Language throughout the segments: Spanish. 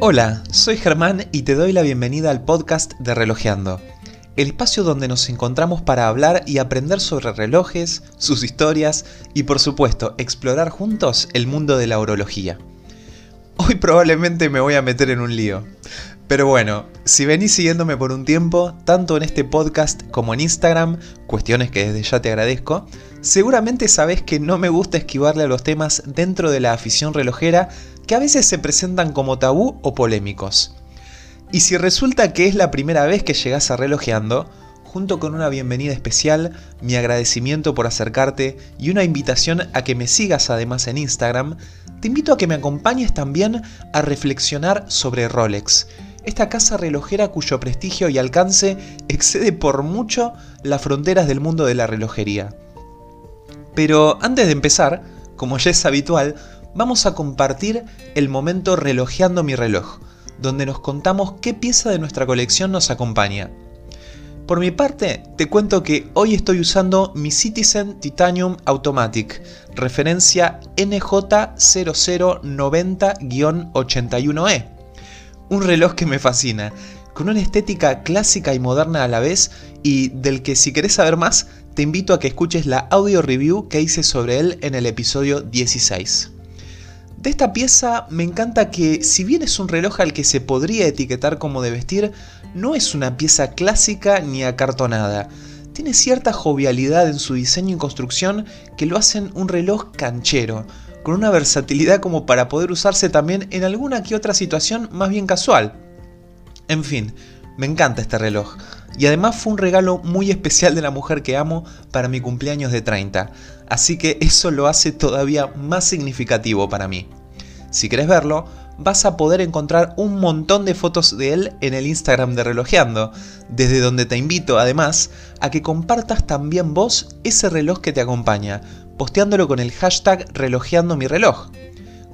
Hola, soy Germán y te doy la bienvenida al podcast de Relojeando, el espacio donde nos encontramos para hablar y aprender sobre relojes, sus historias y por supuesto explorar juntos el mundo de la orología. Hoy probablemente me voy a meter en un lío. Pero bueno, si venís siguiéndome por un tiempo, tanto en este podcast como en Instagram, cuestiones que desde ya te agradezco, seguramente sabés que no me gusta esquivarle a los temas dentro de la afición relojera que a veces se presentan como tabú o polémicos. Y si resulta que es la primera vez que llegás a relojeando, junto con una bienvenida especial, mi agradecimiento por acercarte y una invitación a que me sigas además en Instagram, te invito a que me acompañes también a reflexionar sobre Rolex, esta casa relojera cuyo prestigio y alcance excede por mucho las fronteras del mundo de la relojería. Pero antes de empezar, como ya es habitual, vamos a compartir el momento relojeando mi reloj, donde nos contamos qué pieza de nuestra colección nos acompaña. Por mi parte, te cuento que hoy estoy usando mi Citizen Titanium Automatic, referencia NJ0090-81E. Un reloj que me fascina, con una estética clásica y moderna a la vez y del que si querés saber más, te invito a que escuches la audio review que hice sobre él en el episodio 16. De esta pieza me encanta que, si bien es un reloj al que se podría etiquetar como de vestir, no es una pieza clásica ni acartonada. Tiene cierta jovialidad en su diseño y construcción que lo hacen un reloj canchero, con una versatilidad como para poder usarse también en alguna que otra situación más bien casual. En fin, me encanta este reloj. Y además fue un regalo muy especial de la mujer que amo para mi cumpleaños de 30, así que eso lo hace todavía más significativo para mí. Si querés verlo, vas a poder encontrar un montón de fotos de él en el Instagram de Relojeando, desde donde te invito además a que compartas también vos ese reloj que te acompaña, posteándolo con el hashtag Relojeando mi reloj.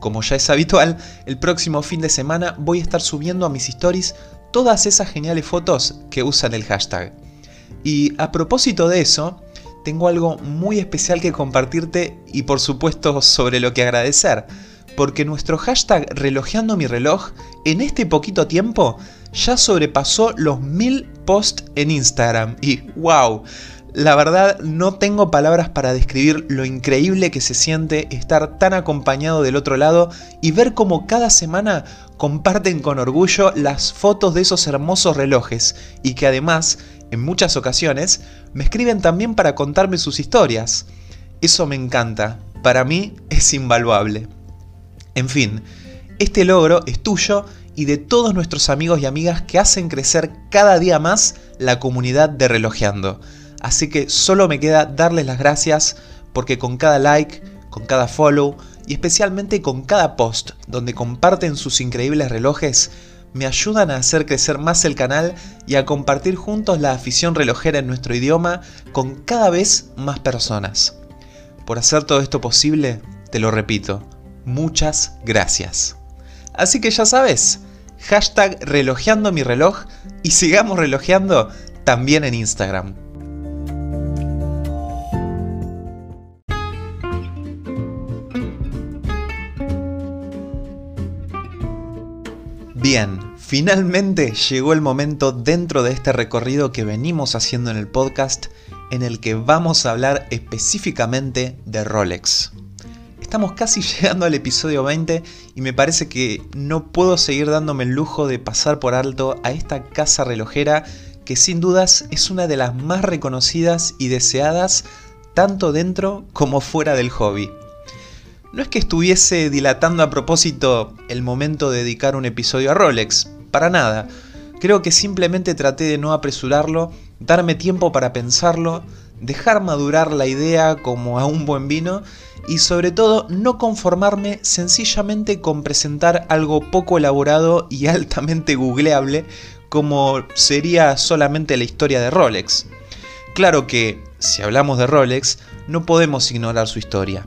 Como ya es habitual, el próximo fin de semana voy a estar subiendo a mis stories todas esas geniales fotos que usan el hashtag. Y a propósito de eso, tengo algo muy especial que compartirte y por supuesto sobre lo que agradecer, porque nuestro hashtag relojeando mi reloj en este poquito tiempo ya sobrepasó los mil posts en Instagram y wow, la verdad no tengo palabras para describir lo increíble que se siente estar tan acompañado del otro lado y ver cómo cada semana comparten con orgullo las fotos de esos hermosos relojes y que además, en muchas ocasiones, me escriben también para contarme sus historias. Eso me encanta, para mí es invaluable. En fin, este logro es tuyo y de todos nuestros amigos y amigas que hacen crecer cada día más la comunidad de Relojeando. Así que solo me queda darles las gracias porque con cada like, con cada follow y especialmente con cada post donde comparten sus increíbles relojes, me ayudan a hacer crecer más el canal y a compartir juntos la afición relojera en nuestro idioma con cada vez más personas. Por hacer todo esto posible, te lo repito, muchas gracias. Así que ya sabes, hashtag relojeando mi reloj y sigamos relojeando también en Instagram. Bien, finalmente llegó el momento dentro de este recorrido que venimos haciendo en el podcast en el que vamos a hablar específicamente de Rolex. Estamos casi llegando al episodio 20 y me parece que no puedo seguir dándome el lujo de pasar por alto a esta casa relojera que sin dudas es una de las más reconocidas y deseadas tanto dentro como fuera del hobby. No es que estuviese dilatando a propósito el momento de dedicar un episodio a Rolex, para nada. Creo que simplemente traté de no apresurarlo, darme tiempo para pensarlo, dejar madurar la idea como a un buen vino y sobre todo no conformarme sencillamente con presentar algo poco elaborado y altamente googleable como sería solamente la historia de Rolex. Claro que, si hablamos de Rolex, no podemos ignorar su historia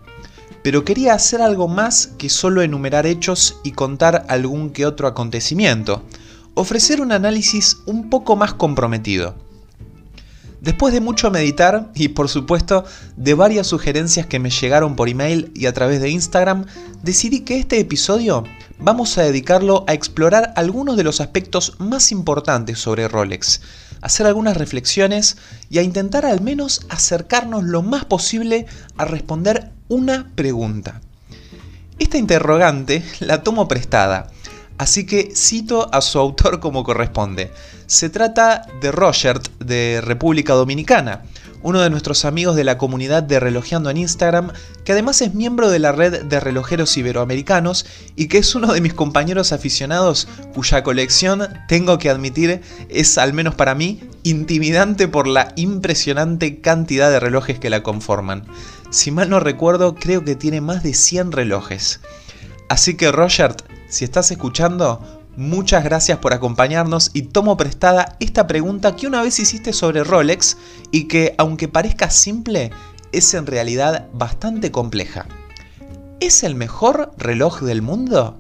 pero quería hacer algo más que solo enumerar hechos y contar algún que otro acontecimiento, ofrecer un análisis un poco más comprometido. Después de mucho meditar y por supuesto de varias sugerencias que me llegaron por email y a través de Instagram, decidí que este episodio vamos a dedicarlo a explorar algunos de los aspectos más importantes sobre Rolex, hacer algunas reflexiones y a intentar al menos acercarnos lo más posible a responder una pregunta. Esta interrogante la tomo prestada, así que cito a su autor como corresponde. Se trata de Roger de República Dominicana, uno de nuestros amigos de la comunidad de Relojeando en Instagram, que además es miembro de la red de relojeros iberoamericanos y que es uno de mis compañeros aficionados cuya colección, tengo que admitir, es al menos para mí, intimidante por la impresionante cantidad de relojes que la conforman. Si mal no recuerdo, creo que tiene más de 100 relojes. Así que Roger, si estás escuchando, muchas gracias por acompañarnos y tomo prestada esta pregunta que una vez hiciste sobre Rolex y que, aunque parezca simple, es en realidad bastante compleja. ¿Es el mejor reloj del mundo?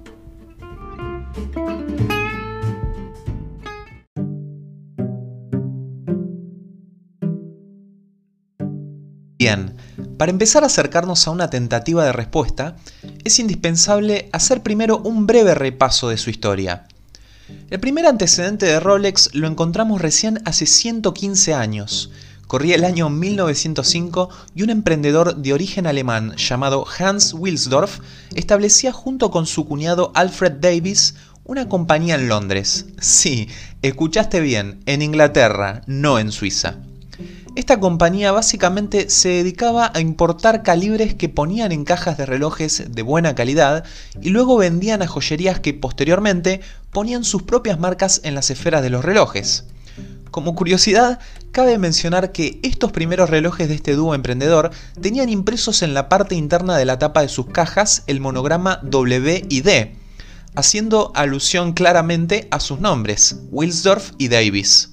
Para empezar a acercarnos a una tentativa de respuesta, es indispensable hacer primero un breve repaso de su historia. El primer antecedente de Rolex lo encontramos recién hace 115 años. Corría el año 1905 y un emprendedor de origen alemán llamado Hans Wilsdorf establecía junto con su cuñado Alfred Davis una compañía en Londres. Sí, escuchaste bien, en Inglaterra, no en Suiza. Esta compañía básicamente se dedicaba a importar calibres que ponían en cajas de relojes de buena calidad y luego vendían a joyerías que posteriormente ponían sus propias marcas en las esferas de los relojes. Como curiosidad, cabe mencionar que estos primeros relojes de este dúo emprendedor tenían impresos en la parte interna de la tapa de sus cajas el monograma W y D, haciendo alusión claramente a sus nombres, Wilsdorf y Davis.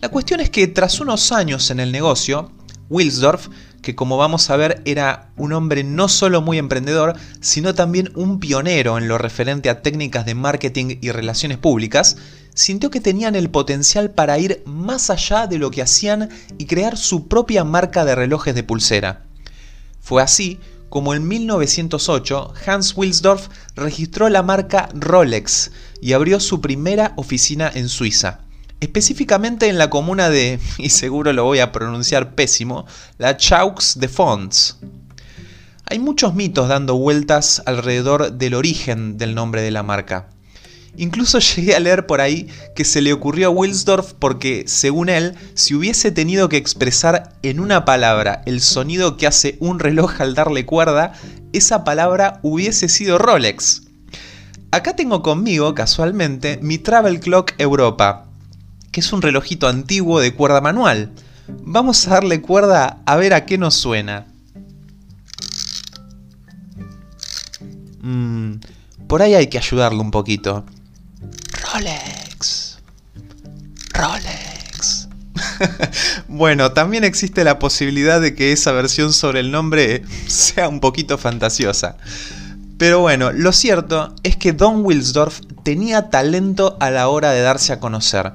La cuestión es que tras unos años en el negocio, Wilsdorf, que como vamos a ver era un hombre no solo muy emprendedor, sino también un pionero en lo referente a técnicas de marketing y relaciones públicas, sintió que tenían el potencial para ir más allá de lo que hacían y crear su propia marca de relojes de pulsera. Fue así como en 1908 Hans Wilsdorf registró la marca Rolex y abrió su primera oficina en Suiza específicamente en la comuna de, y seguro lo voy a pronunciar pésimo, la Chaux de Fonds. Hay muchos mitos dando vueltas alrededor del origen del nombre de la marca. Incluso llegué a leer por ahí que se le ocurrió a Wilsdorf porque, según él, si hubiese tenido que expresar en una palabra el sonido que hace un reloj al darle cuerda, esa palabra hubiese sido Rolex. Acá tengo conmigo, casualmente, mi Travel Clock Europa, que es un relojito antiguo de cuerda manual. Vamos a darle cuerda a ver a qué nos suena. Mm, por ahí hay que ayudarlo un poquito. Rolex. Rolex. bueno, también existe la posibilidad de que esa versión sobre el nombre sea un poquito fantasiosa. Pero bueno, lo cierto es que Don Wilsdorf tenía talento a la hora de darse a conocer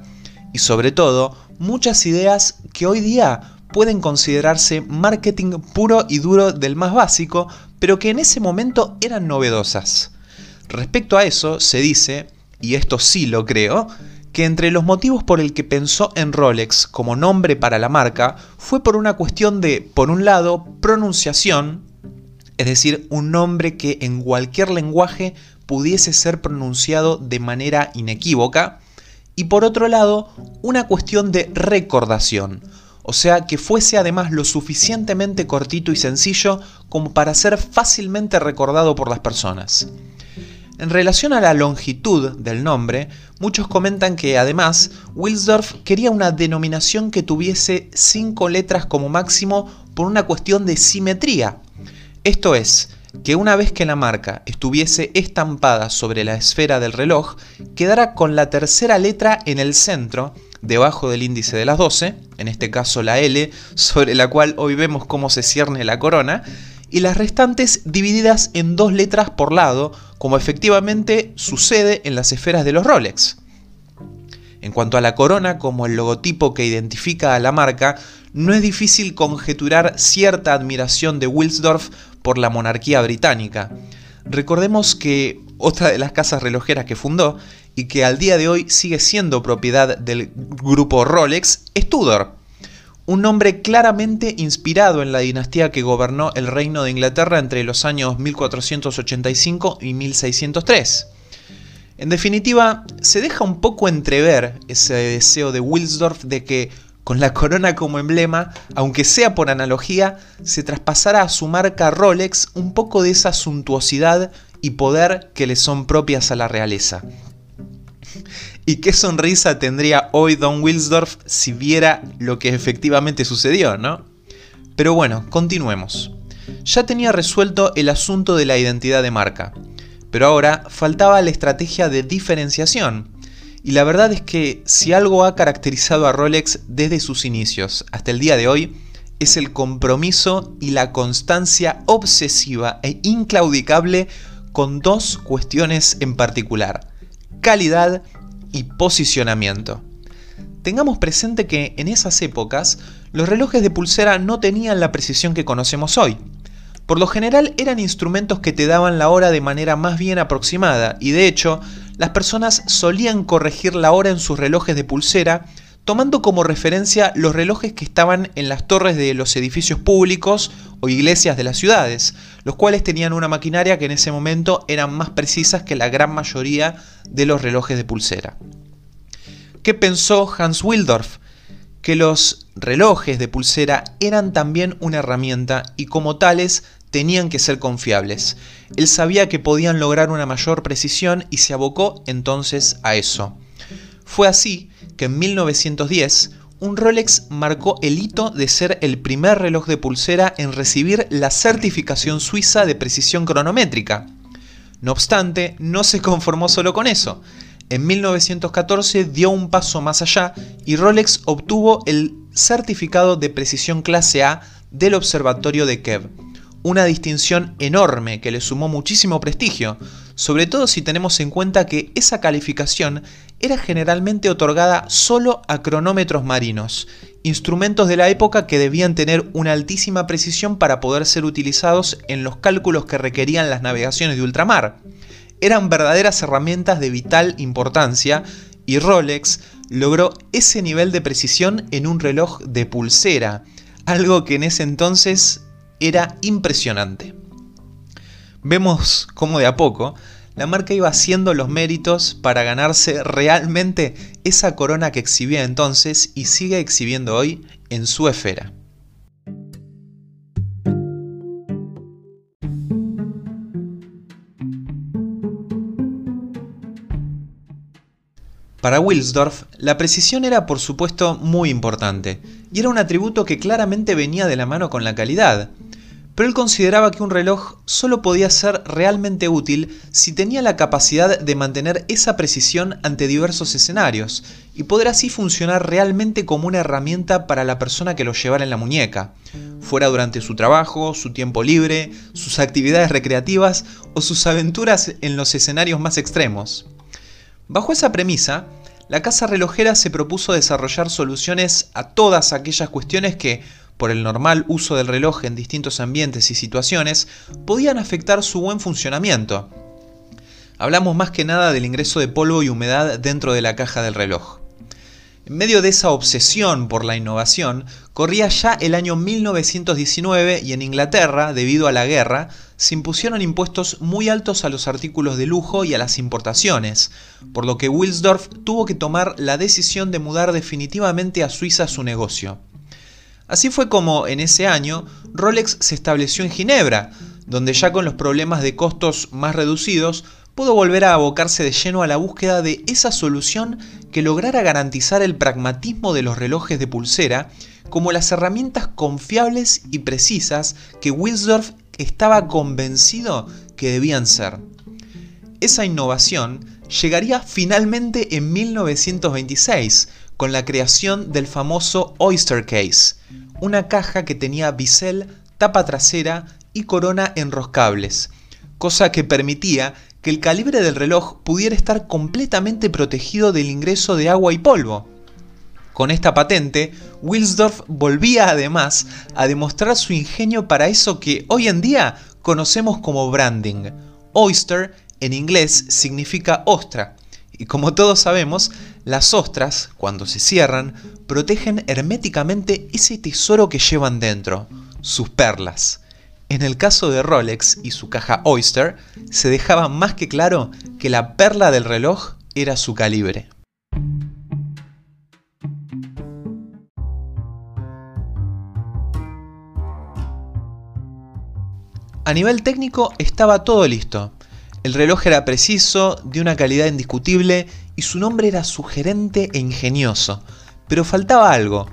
y sobre todo muchas ideas que hoy día pueden considerarse marketing puro y duro del más básico, pero que en ese momento eran novedosas. Respecto a eso, se dice, y esto sí lo creo, que entre los motivos por el que pensó en Rolex como nombre para la marca fue por una cuestión de, por un lado, pronunciación, es decir, un nombre que en cualquier lenguaje pudiese ser pronunciado de manera inequívoca, y por otro lado, una cuestión de recordación, o sea, que fuese además lo suficientemente cortito y sencillo como para ser fácilmente recordado por las personas. En relación a la longitud del nombre, muchos comentan que además Wilsdorf quería una denominación que tuviese cinco letras como máximo por una cuestión de simetría. Esto es, que una vez que la marca estuviese estampada sobre la esfera del reloj, quedara con la tercera letra en el centro, debajo del índice de las 12, en este caso la L, sobre la cual hoy vemos cómo se cierne la corona, y las restantes divididas en dos letras por lado, como efectivamente sucede en las esferas de los Rolex. En cuanto a la corona como el logotipo que identifica a la marca, no es difícil conjeturar cierta admiración de Wilsdorf por la monarquía británica. Recordemos que otra de las casas relojeras que fundó y que al día de hoy sigue siendo propiedad del grupo Rolex es Tudor, un nombre claramente inspirado en la dinastía que gobernó el reino de Inglaterra entre los años 1485 y 1603. En definitiva, se deja un poco entrever ese deseo de Wilsdorf de que, con la corona como emblema, aunque sea por analogía, se traspasara a su marca Rolex un poco de esa suntuosidad y poder que le son propias a la realeza. Y qué sonrisa tendría hoy Don Wilsdorf si viera lo que efectivamente sucedió, ¿no? Pero bueno, continuemos. Ya tenía resuelto el asunto de la identidad de marca. Pero ahora faltaba la estrategia de diferenciación. Y la verdad es que si algo ha caracterizado a Rolex desde sus inicios hasta el día de hoy, es el compromiso y la constancia obsesiva e inclaudicable con dos cuestiones en particular, calidad y posicionamiento. Tengamos presente que en esas épocas los relojes de pulsera no tenían la precisión que conocemos hoy. Por lo general eran instrumentos que te daban la hora de manera más bien aproximada y de hecho las personas solían corregir la hora en sus relojes de pulsera tomando como referencia los relojes que estaban en las torres de los edificios públicos o iglesias de las ciudades, los cuales tenían una maquinaria que en ese momento eran más precisas que la gran mayoría de los relojes de pulsera. ¿Qué pensó Hans Wildorf? Que los relojes de pulsera eran también una herramienta y como tales tenían que ser confiables. Él sabía que podían lograr una mayor precisión y se abocó entonces a eso. Fue así que en 1910 un Rolex marcó el hito de ser el primer reloj de pulsera en recibir la certificación suiza de precisión cronométrica. No obstante, no se conformó solo con eso. En 1914 dio un paso más allá y Rolex obtuvo el certificado de precisión clase A del Observatorio de Kev una distinción enorme que le sumó muchísimo prestigio, sobre todo si tenemos en cuenta que esa calificación era generalmente otorgada solo a cronómetros marinos, instrumentos de la época que debían tener una altísima precisión para poder ser utilizados en los cálculos que requerían las navegaciones de ultramar. Eran verdaderas herramientas de vital importancia y Rolex logró ese nivel de precisión en un reloj de pulsera, algo que en ese entonces era impresionante. Vemos cómo de a poco la marca iba haciendo los méritos para ganarse realmente esa corona que exhibía entonces y sigue exhibiendo hoy en su esfera. Para Wilsdorf, la precisión era por supuesto muy importante, y era un atributo que claramente venía de la mano con la calidad, pero él consideraba que un reloj solo podía ser realmente útil si tenía la capacidad de mantener esa precisión ante diversos escenarios, y poder así funcionar realmente como una herramienta para la persona que lo llevara en la muñeca, fuera durante su trabajo, su tiempo libre, sus actividades recreativas o sus aventuras en los escenarios más extremos. Bajo esa premisa, la casa relojera se propuso desarrollar soluciones a todas aquellas cuestiones que, por el normal uso del reloj en distintos ambientes y situaciones, podían afectar su buen funcionamiento. Hablamos más que nada del ingreso de polvo y humedad dentro de la caja del reloj. En medio de esa obsesión por la innovación, corría ya el año 1919 y en Inglaterra, debido a la guerra, se impusieron impuestos muy altos a los artículos de lujo y a las importaciones, por lo que Wilsdorf tuvo que tomar la decisión de mudar definitivamente a Suiza su negocio. Así fue como en ese año Rolex se estableció en Ginebra, donde ya con los problemas de costos más reducidos pudo volver a abocarse de lleno a la búsqueda de esa solución que lograra garantizar el pragmatismo de los relojes de pulsera como las herramientas confiables y precisas que Wilsdorf estaba convencido que debían ser. Esa innovación llegaría finalmente en 1926 con la creación del famoso Oyster Case, una caja que tenía bisel, tapa trasera y corona enroscables, cosa que permitía que el calibre del reloj pudiera estar completamente protegido del ingreso de agua y polvo. Con esta patente, Wilsdorf volvía además a demostrar su ingenio para eso que hoy en día conocemos como branding. Oyster en inglés significa ostra, y como todos sabemos, las ostras, cuando se cierran, protegen herméticamente ese tesoro que llevan dentro, sus perlas. En el caso de Rolex y su caja Oyster, se dejaba más que claro que la perla del reloj era su calibre. A nivel técnico estaba todo listo. El reloj era preciso, de una calidad indiscutible y su nombre era sugerente e ingenioso. Pero faltaba algo.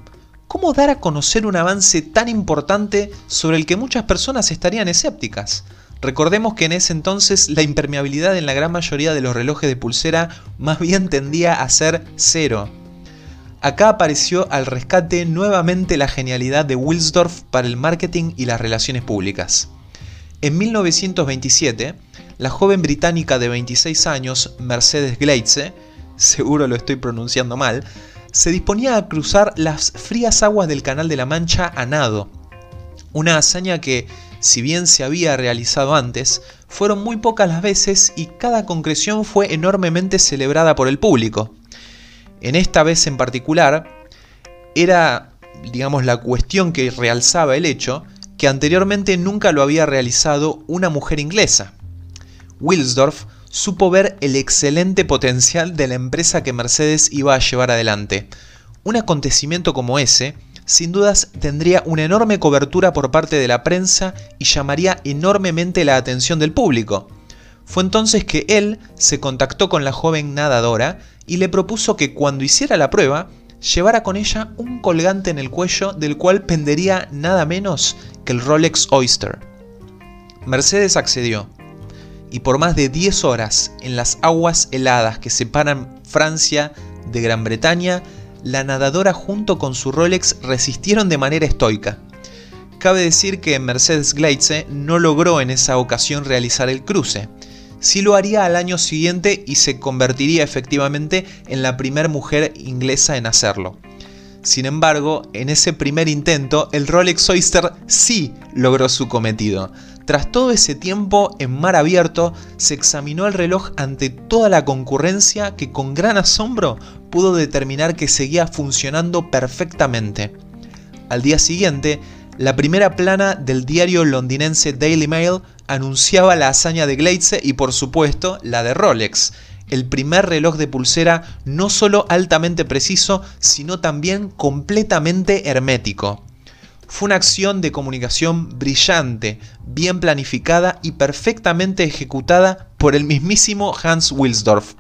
¿Cómo dar a conocer un avance tan importante sobre el que muchas personas estarían escépticas? Recordemos que en ese entonces la impermeabilidad en la gran mayoría de los relojes de pulsera más bien tendía a ser cero. Acá apareció al rescate nuevamente la genialidad de Wilsdorf para el marketing y las relaciones públicas. En 1927, la joven británica de 26 años, Mercedes Gleitze, seguro lo estoy pronunciando mal, se disponía a cruzar las frías aguas del Canal de la Mancha a nado. Una hazaña que, si bien se había realizado antes, fueron muy pocas las veces y cada concreción fue enormemente celebrada por el público. En esta vez en particular, era, digamos, la cuestión que realzaba el hecho que anteriormente nunca lo había realizado una mujer inglesa. Wilsdorf supo ver el excelente potencial de la empresa que Mercedes iba a llevar adelante. Un acontecimiento como ese, sin dudas, tendría una enorme cobertura por parte de la prensa y llamaría enormemente la atención del público. Fue entonces que él se contactó con la joven nadadora y le propuso que cuando hiciera la prueba, llevara con ella un colgante en el cuello del cual pendería nada menos que el Rolex Oyster. Mercedes accedió, y por más de 10 horas en las aguas heladas que separan Francia de Gran Bretaña, la nadadora junto con su Rolex resistieron de manera estoica. Cabe decir que Mercedes Gleitze no logró en esa ocasión realizar el cruce, sí lo haría al año siguiente y se convertiría efectivamente en la primera mujer inglesa en hacerlo. Sin embargo, en ese primer intento, el Rolex Oyster sí logró su cometido. Tras todo ese tiempo en mar abierto, se examinó el reloj ante toda la concurrencia que con gran asombro pudo determinar que seguía funcionando perfectamente. Al día siguiente, la primera plana del diario londinense Daily Mail anunciaba la hazaña de Gleitze y por supuesto la de Rolex, el primer reloj de pulsera no solo altamente preciso, sino también completamente hermético. Fue una acción de comunicación brillante, bien planificada y perfectamente ejecutada por el mismísimo Hans Wilsdorf.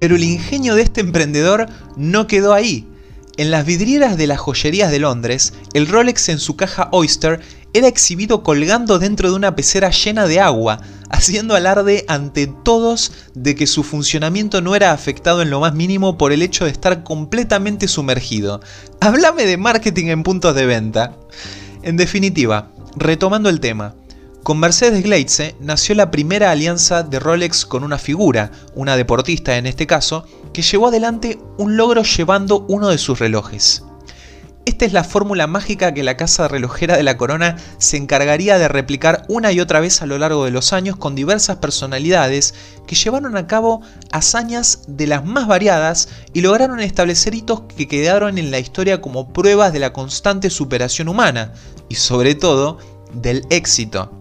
Pero el ingenio de este emprendedor no quedó ahí. En las vidrieras de las joyerías de Londres, el Rolex en su caja Oyster era exhibido colgando dentro de una pecera llena de agua, haciendo alarde ante todos de que su funcionamiento no era afectado en lo más mínimo por el hecho de estar completamente sumergido. Háblame de marketing en puntos de venta. En definitiva, retomando el tema, con Mercedes Gleitze nació la primera alianza de Rolex con una figura, una deportista en este caso, que llevó adelante un logro llevando uno de sus relojes. Esta es la fórmula mágica que la casa relojera de la corona se encargaría de replicar una y otra vez a lo largo de los años con diversas personalidades que llevaron a cabo hazañas de las más variadas y lograron establecer hitos que quedaron en la historia como pruebas de la constante superación humana y sobre todo del éxito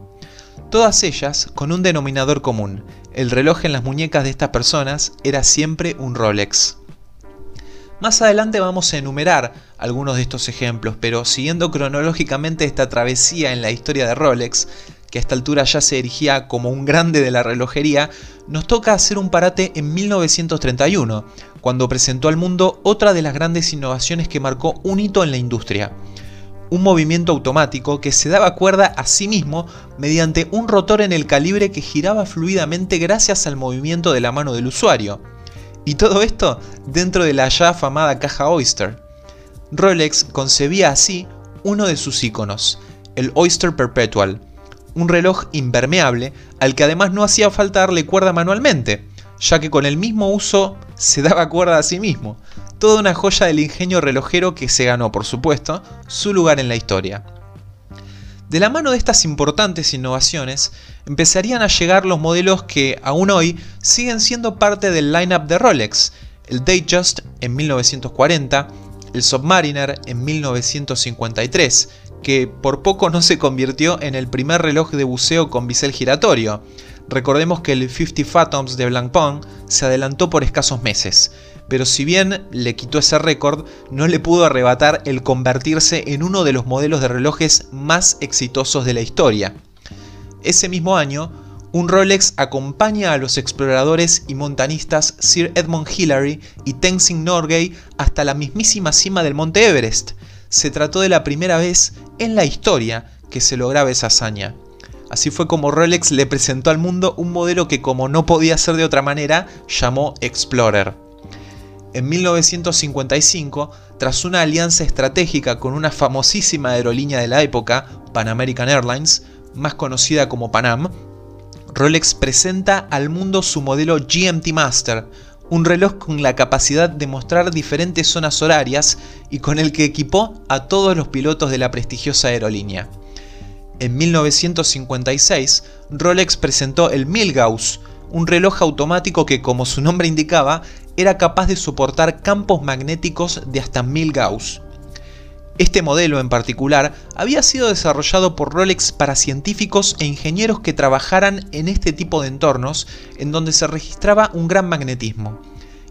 todas ellas con un denominador común, el reloj en las muñecas de estas personas era siempre un Rolex. Más adelante vamos a enumerar algunos de estos ejemplos, pero siguiendo cronológicamente esta travesía en la historia de Rolex, que a esta altura ya se erigía como un grande de la relojería, nos toca hacer un parate en 1931, cuando presentó al mundo otra de las grandes innovaciones que marcó un hito en la industria, un movimiento automático que se daba cuerda a sí mismo mediante un rotor en el calibre que giraba fluidamente gracias al movimiento de la mano del usuario. Y todo esto dentro de la ya afamada caja Oyster. Rolex concebía así uno de sus iconos, el Oyster Perpetual, un reloj impermeable al que además no hacía falta darle cuerda manualmente, ya que con el mismo uso se daba cuerda a sí mismo. Toda una joya del ingenio relojero que se ganó, por supuesto, su lugar en la historia. De la mano de estas importantes innovaciones, empezarían a llegar los modelos que aún hoy siguen siendo parte del lineup de Rolex, el Datejust en 1940, el Submariner en 1953, que por poco no se convirtió en el primer reloj de buceo con bisel giratorio. Recordemos que el 50 Fathoms de Blancpain se adelantó por escasos meses, pero si bien le quitó ese récord, no le pudo arrebatar el convertirse en uno de los modelos de relojes más exitosos de la historia. Ese mismo año, un Rolex acompaña a los exploradores y montanistas Sir Edmund Hillary y Tenzing Norgay hasta la mismísima cima del Monte Everest. Se trató de la primera vez en la historia que se lograba esa hazaña. Así fue como Rolex le presentó al mundo un modelo que como no podía ser de otra manera, llamó Explorer. En 1955, tras una alianza estratégica con una famosísima aerolínea de la época, Pan American Airlines, más conocida como Panam, Rolex presenta al mundo su modelo GMT Master, un reloj con la capacidad de mostrar diferentes zonas horarias y con el que equipó a todos los pilotos de la prestigiosa aerolínea. En 1956, Rolex presentó el Milgauss, un reloj automático que, como su nombre indicaba, era capaz de soportar campos magnéticos de hasta 1000 Gauss. Este modelo en particular había sido desarrollado por Rolex para científicos e ingenieros que trabajaran en este tipo de entornos en donde se registraba un gran magnetismo.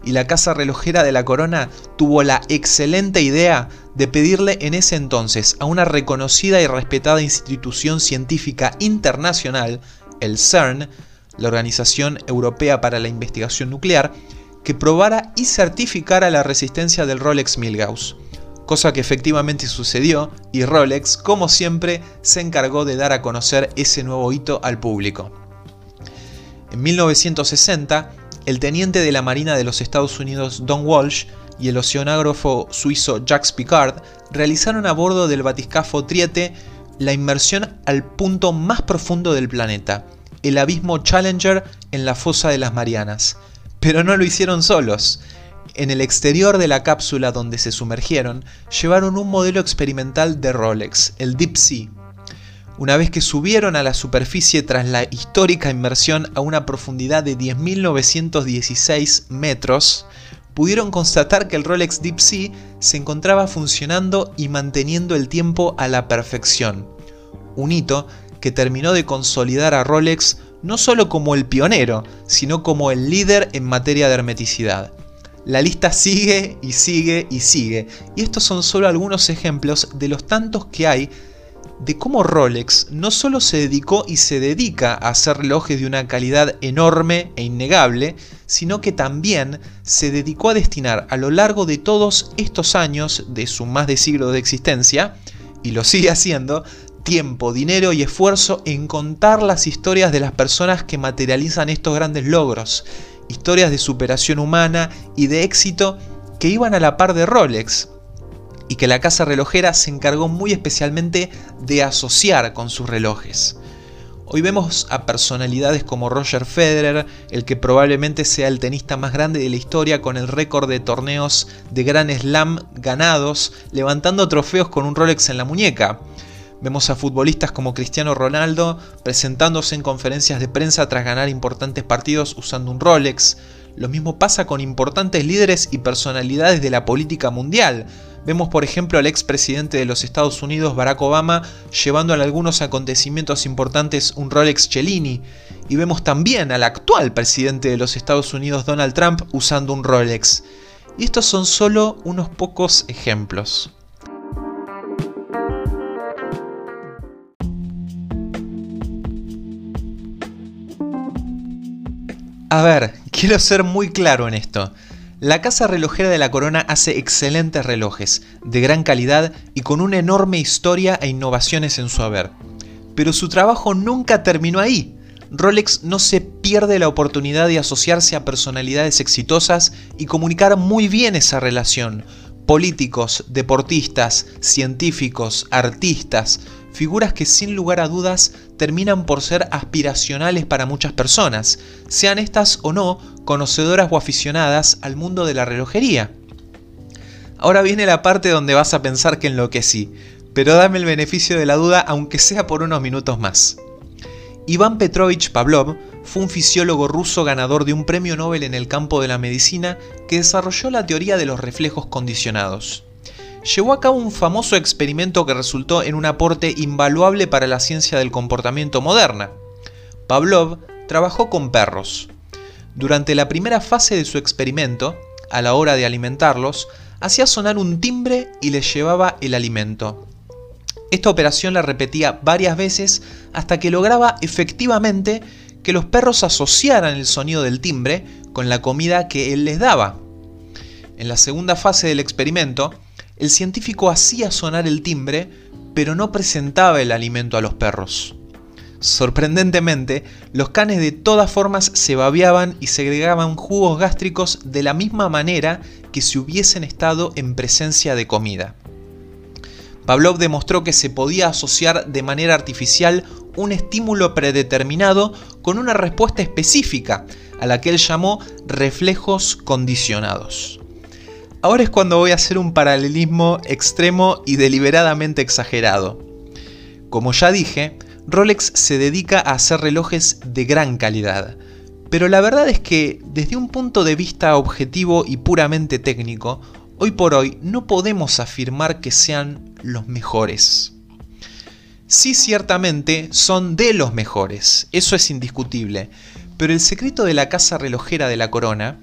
Y la casa relojera de la corona tuvo la excelente idea de pedirle en ese entonces a una reconocida y respetada institución científica internacional, el CERN, la Organización Europea para la Investigación Nuclear, que probara y certificara la resistencia del Rolex Milgauss cosa que efectivamente sucedió y Rolex, como siempre, se encargó de dar a conocer ese nuevo hito al público. En 1960, el teniente de la Marina de los Estados Unidos Don Walsh y el oceanógrafo suizo Jacques Picard realizaron a bordo del batiscafo Triete la inmersión al punto más profundo del planeta, el abismo Challenger en la fosa de las Marianas. Pero no lo hicieron solos. En el exterior de la cápsula donde se sumergieron, llevaron un modelo experimental de Rolex, el Deep Sea. Una vez que subieron a la superficie tras la histórica inmersión a una profundidad de 10.916 metros, pudieron constatar que el Rolex Deep Sea se encontraba funcionando y manteniendo el tiempo a la perfección. Un hito que terminó de consolidar a Rolex no solo como el pionero, sino como el líder en materia de hermeticidad. La lista sigue y sigue y sigue. Y estos son solo algunos ejemplos de los tantos que hay de cómo Rolex no solo se dedicó y se dedica a hacer relojes de una calidad enorme e innegable, sino que también se dedicó a destinar a lo largo de todos estos años de su más de siglo de existencia, y lo sigue haciendo, tiempo, dinero y esfuerzo en contar las historias de las personas que materializan estos grandes logros historias de superación humana y de éxito que iban a la par de Rolex y que la casa relojera se encargó muy especialmente de asociar con sus relojes. Hoy vemos a personalidades como Roger Federer, el que probablemente sea el tenista más grande de la historia con el récord de torneos de Gran Slam ganados, levantando trofeos con un Rolex en la muñeca. Vemos a futbolistas como Cristiano Ronaldo presentándose en conferencias de prensa tras ganar importantes partidos usando un Rolex. Lo mismo pasa con importantes líderes y personalidades de la política mundial. Vemos por ejemplo al expresidente de los Estados Unidos Barack Obama llevando en algunos acontecimientos importantes un Rolex Cellini. Y vemos también al actual presidente de los Estados Unidos Donald Trump usando un Rolex. Y estos son solo unos pocos ejemplos. A ver, quiero ser muy claro en esto. La casa relojera de la corona hace excelentes relojes, de gran calidad y con una enorme historia e innovaciones en su haber. Pero su trabajo nunca terminó ahí. Rolex no se pierde la oportunidad de asociarse a personalidades exitosas y comunicar muy bien esa relación, políticos, deportistas, científicos, artistas, figuras que sin lugar a dudas terminan por ser aspiracionales para muchas personas, sean estas o no conocedoras o aficionadas al mundo de la relojería. Ahora viene la parte donde vas a pensar que enloquecí, pero dame el beneficio de la duda aunque sea por unos minutos más. Iván Petrovich Pavlov fue un fisiólogo ruso ganador de un premio Nobel en el campo de la medicina que desarrolló la teoría de los reflejos condicionados llevó a cabo un famoso experimento que resultó en un aporte invaluable para la ciencia del comportamiento moderna. Pavlov trabajó con perros. Durante la primera fase de su experimento, a la hora de alimentarlos, hacía sonar un timbre y les llevaba el alimento. Esta operación la repetía varias veces hasta que lograba efectivamente que los perros asociaran el sonido del timbre con la comida que él les daba. En la segunda fase del experimento, el científico hacía sonar el timbre, pero no presentaba el alimento a los perros. Sorprendentemente, los canes de todas formas se babeaban y segregaban jugos gástricos de la misma manera que si hubiesen estado en presencia de comida. Pavlov demostró que se podía asociar de manera artificial un estímulo predeterminado con una respuesta específica, a la que él llamó reflejos condicionados. Ahora es cuando voy a hacer un paralelismo extremo y deliberadamente exagerado. Como ya dije, Rolex se dedica a hacer relojes de gran calidad. Pero la verdad es que, desde un punto de vista objetivo y puramente técnico, hoy por hoy no podemos afirmar que sean los mejores. Sí, ciertamente son de los mejores, eso es indiscutible, pero el secreto de la casa relojera de la corona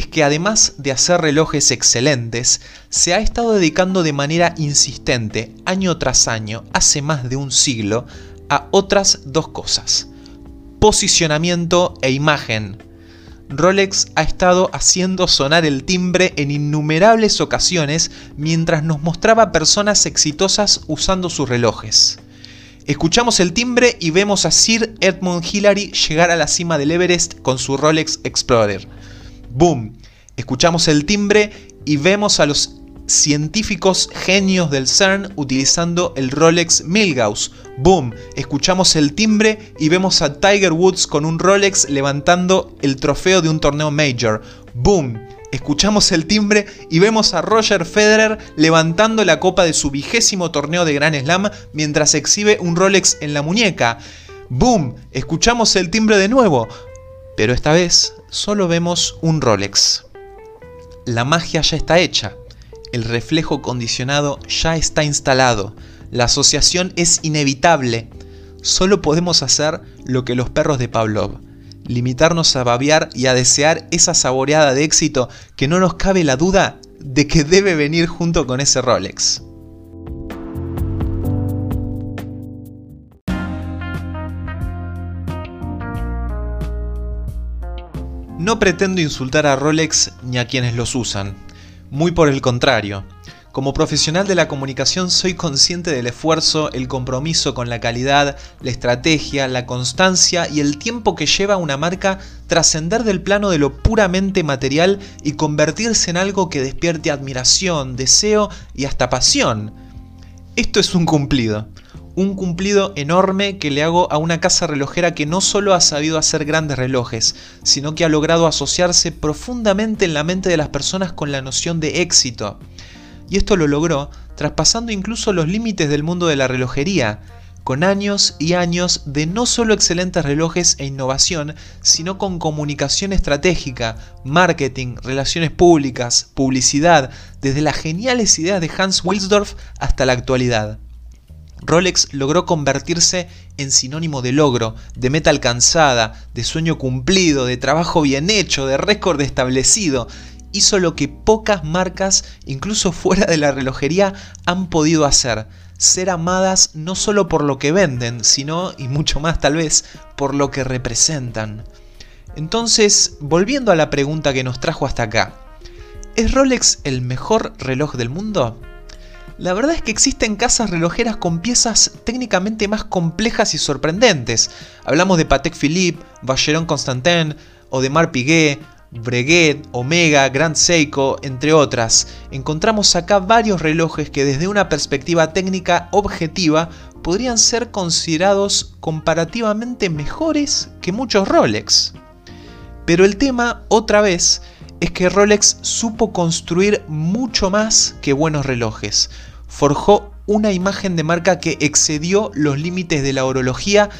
es que además de hacer relojes excelentes, se ha estado dedicando de manera insistente, año tras año, hace más de un siglo, a otras dos cosas. Posicionamiento e imagen. Rolex ha estado haciendo sonar el timbre en innumerables ocasiones mientras nos mostraba personas exitosas usando sus relojes. Escuchamos el timbre y vemos a Sir Edmund Hillary llegar a la cima del Everest con su Rolex Explorer. ¡Boom! Escuchamos el timbre y vemos a los científicos genios del CERN utilizando el Rolex Milgauss. ¡Boom! Escuchamos el timbre y vemos a Tiger Woods con un Rolex levantando el trofeo de un torneo Major. ¡Boom! Escuchamos el timbre y vemos a Roger Federer levantando la copa de su vigésimo torneo de Grand Slam mientras exhibe un Rolex en la muñeca. ¡Boom! Escuchamos el timbre de nuevo. Pero esta vez solo vemos un Rolex. La magia ya está hecha, el reflejo condicionado ya está instalado, la asociación es inevitable. Solo podemos hacer lo que los perros de Pavlov, limitarnos a babear y a desear esa saboreada de éxito que no nos cabe la duda de que debe venir junto con ese Rolex. No pretendo insultar a Rolex ni a quienes los usan, muy por el contrario. Como profesional de la comunicación soy consciente del esfuerzo, el compromiso con la calidad, la estrategia, la constancia y el tiempo que lleva una marca trascender del plano de lo puramente material y convertirse en algo que despierte admiración, deseo y hasta pasión. Esto es un cumplido un cumplido enorme que le hago a una casa relojera que no solo ha sabido hacer grandes relojes, sino que ha logrado asociarse profundamente en la mente de las personas con la noción de éxito. Y esto lo logró traspasando incluso los límites del mundo de la relojería, con años y años de no solo excelentes relojes e innovación, sino con comunicación estratégica, marketing, relaciones públicas, publicidad, desde las geniales ideas de Hans Wilsdorf hasta la actualidad. Rolex logró convertirse en sinónimo de logro, de meta alcanzada, de sueño cumplido, de trabajo bien hecho, de récord establecido. Hizo lo que pocas marcas, incluso fuera de la relojería, han podido hacer. Ser amadas no solo por lo que venden, sino, y mucho más tal vez, por lo que representan. Entonces, volviendo a la pregunta que nos trajo hasta acá, ¿es Rolex el mejor reloj del mundo? La verdad es que existen casas relojeras con piezas técnicamente más complejas y sorprendentes. Hablamos de Patek Philippe, Vacheron Constantin, Mar Piguet, Breguet, Omega, Grand Seiko, entre otras, encontramos acá varios relojes que desde una perspectiva técnica objetiva podrían ser considerados comparativamente mejores que muchos Rolex. Pero el tema, otra vez, es que Rolex supo construir mucho más que buenos relojes. Forjó una imagen de marca que excedió los límites de la orología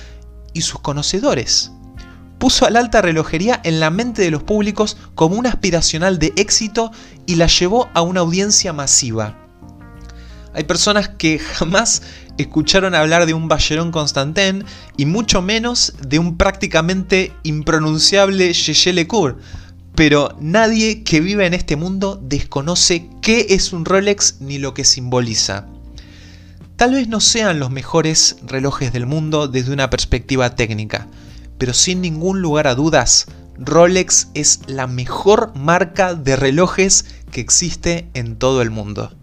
y sus conocedores. Puso al alta relojería en la mente de los públicos como una aspiracional de éxito y la llevó a una audiencia masiva. Hay personas que jamás escucharon hablar de un Balleron Constantin y mucho menos de un prácticamente impronunciable Yeye Lecour, pero nadie que vive en este mundo desconoce qué es un Rolex ni lo que simboliza. Tal vez no sean los mejores relojes del mundo desde una perspectiva técnica, pero sin ningún lugar a dudas, Rolex es la mejor marca de relojes que existe en todo el mundo.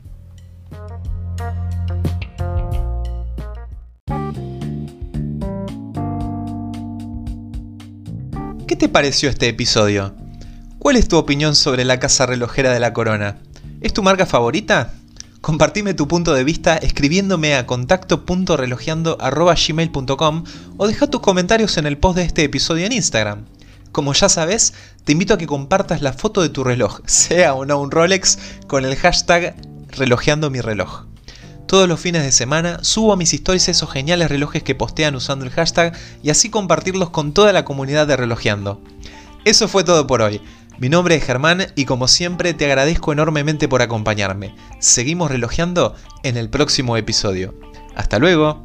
¿Qué te pareció este episodio? ¿Cuál es tu opinión sobre la casa relojera de la corona? ¿Es tu marca favorita? Compartime tu punto de vista escribiéndome a contacto.relojeando.gmail.com o deja tus comentarios en el post de este episodio en Instagram. Como ya sabes, te invito a que compartas la foto de tu reloj, sea o no un Rolex, con el hashtag relojeando. Todos los fines de semana subo a mis stories esos geniales relojes que postean usando el hashtag y así compartirlos con toda la comunidad de Relojeando. Eso fue todo por hoy. Mi nombre es Germán y como siempre te agradezco enormemente por acompañarme. Seguimos relojeando en el próximo episodio. Hasta luego.